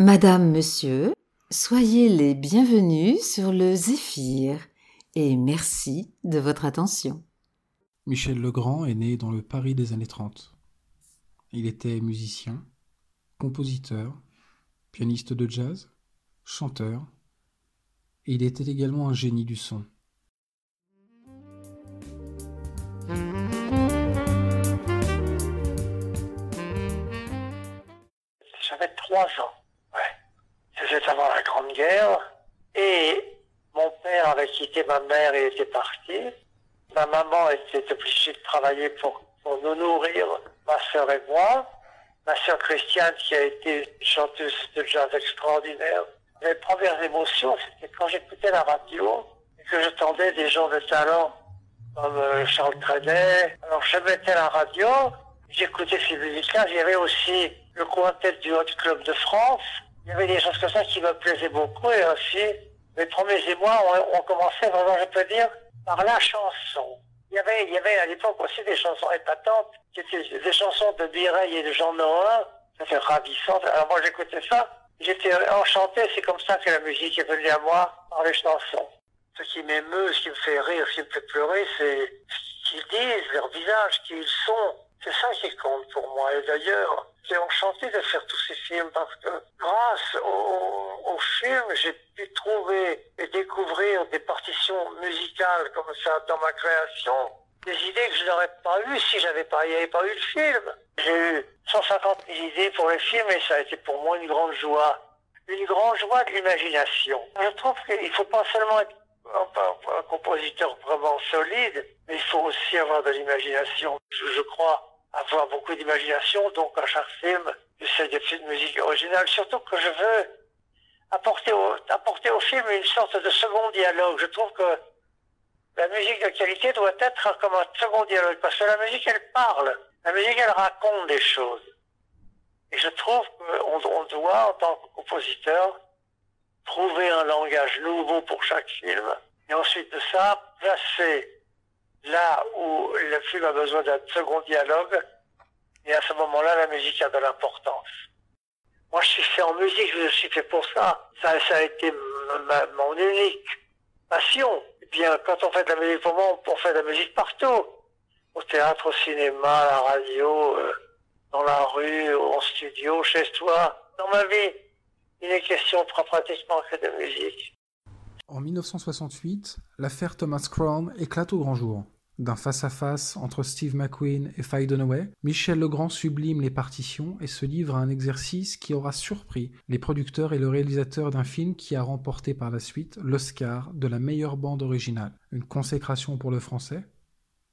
Madame, Monsieur, soyez les bienvenus sur le Zéphyr et merci de votre attention. Michel Legrand est né dans le Paris des années 30. Il était musicien, compositeur, pianiste de jazz, chanteur, et il était également un génie du son. J'avais trois ans. C'était avant la Grande Guerre. Et mon père avait quitté ma mère et était parti. Ma maman était obligée de travailler pour, nous nourrir, ma soeur et moi. Ma soeur Christiane, qui a été chanteuse de jazz extraordinaire. Mes premières émotions, c'était quand j'écoutais la radio et que j'entendais des gens de talent comme euh, Charles Trenet. Alors je mettais la radio, j'écoutais ces musiques-là. Aussi le quintet du Hot Club de France. Il y avait des choses comme ça qui me plaisaient beaucoup et aussi mes premiers émois ont, ont commencé vraiment, je peux dire, par la chanson. Il y avait, il y avait à l'époque aussi des chansons épatantes, qui étaient des chansons de Mireille et de Jean Norin. C'était ravissant. Alors moi j'écoutais ça. J'étais enchanté. C'est comme ça que la musique est venue à moi par les chansons. Ce qui m'émeut, ce qui me fait rire, ce qui me fait pleurer, c'est ce qu'ils disent, leur visage, qui ils sont. C'est ça qui compte pour moi. Et d'ailleurs, j'ai enchanté de faire tous ces films parce que grâce au, au film, j'ai pu trouver et découvrir des partitions musicales comme ça dans ma création. Des idées que je n'aurais pas eues si j'avais pas, il n'y avait pas eu le film. J'ai eu 150 000 idées pour le film et ça a été pour moi une grande joie. Une grande joie de l'imagination. Je trouve qu'il faut pas seulement être un, compositeur vraiment solide, mais il faut aussi avoir de l'imagination. Je crois avoir beaucoup d'imagination, donc à chaque film, j'essaie de faire une musique originale, surtout que je veux apporter au, apporter au film une sorte de second dialogue. Je trouve que la musique de qualité doit être comme un second dialogue, parce que la musique, elle parle. La musique, elle raconte des choses. Et je trouve qu'on on doit, en tant que compositeur, trouver un langage nouveau pour chaque film. Et ensuite de ça, placer là où le film a besoin d'un second dialogue, et à ce moment-là, la musique a de l'importance. Moi, je suis fait en musique, je suis fait pour ça. Ça, ça a été mon unique passion. Et bien, quand on fait de la musique pour moi, on fait de la musique partout. Au théâtre, au cinéma, à la radio, euh, dans la rue, en studio, chez toi. Dans ma vie, il est question pratiquement que de musique. En 1968, l'affaire Thomas Crown éclate au grand jour. D'un face-à-face entre Steve McQueen et Faye Dunaway, Michel Legrand sublime les partitions et se livre à un exercice qui aura surpris les producteurs et le réalisateur d'un film qui a remporté par la suite l'Oscar de la meilleure bande originale. Une consécration pour le français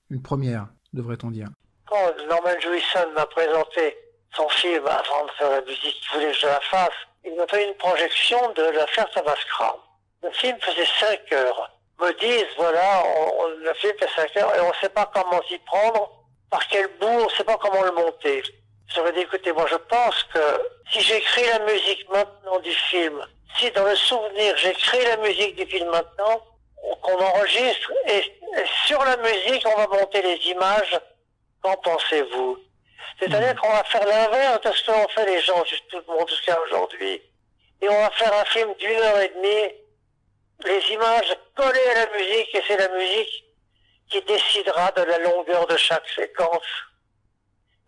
Une première, devrait-on dire. Quand Norman Jewison m'a présenté son film avant de faire la musique voulait la fasse, il m'a fait une projection de l'affaire Thomas Crown. Le film faisait 5 heures me disent, voilà, on, on a fait fait 5 heures et on ne sait pas comment s'y prendre, par quel bout, on ne sait pas comment le monter. J'aurais dit, écoutez, moi je pense que si j'écris la musique maintenant du film, si dans le souvenir j'écris la musique du film maintenant, qu'on enregistre, et, et, sur la musique on va monter les images, qu'en pensez-vous? C'est-à-dire qu'on va faire l'inverse de ce qu'ont fait les gens, tout le monde jusqu'à aujourd'hui. Et on va faire un film d'une heure et demie les images collées à la musique et c'est la musique qui décidera de la longueur de chaque séquence.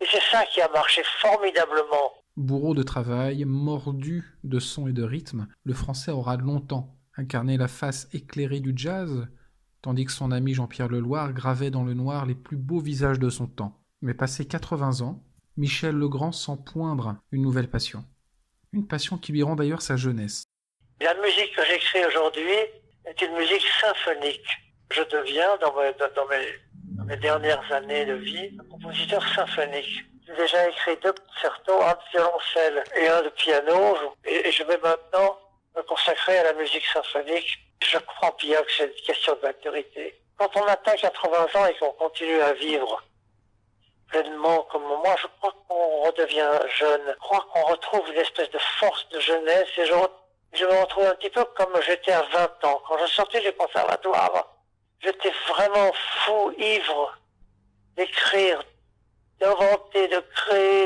Et c'est ça qui a marché formidablement. Bourreau de travail, mordu de son et de rythme, le français aura longtemps incarné la face éclairée du jazz, tandis que son ami Jean-Pierre Leloir gravait dans le noir les plus beaux visages de son temps. Mais passé 80 ans, Michel Legrand sent poindre une nouvelle passion. Une passion qui lui rend d'ailleurs sa jeunesse. La musique que j'écris aujourd'hui est une musique symphonique. Je deviens, dans mes, dernières années de vie, un compositeur symphonique. J'ai déjà écrit deux concertos, un de violoncelle et un de piano, et, et je vais maintenant me consacrer à la musique symphonique. Je crois bien que c'est une question de maturité. Quand on atteint 80 ans et qu'on continue à vivre pleinement comme moi, je crois qu'on redevient jeune. Je crois qu'on retrouve une espèce de force de jeunesse et je je me retrouve un petit peu comme j'étais à 20 ans. Quand je sortais du conservatoire, j'étais vraiment fou, ivre d'écrire, d'inventer, de créer,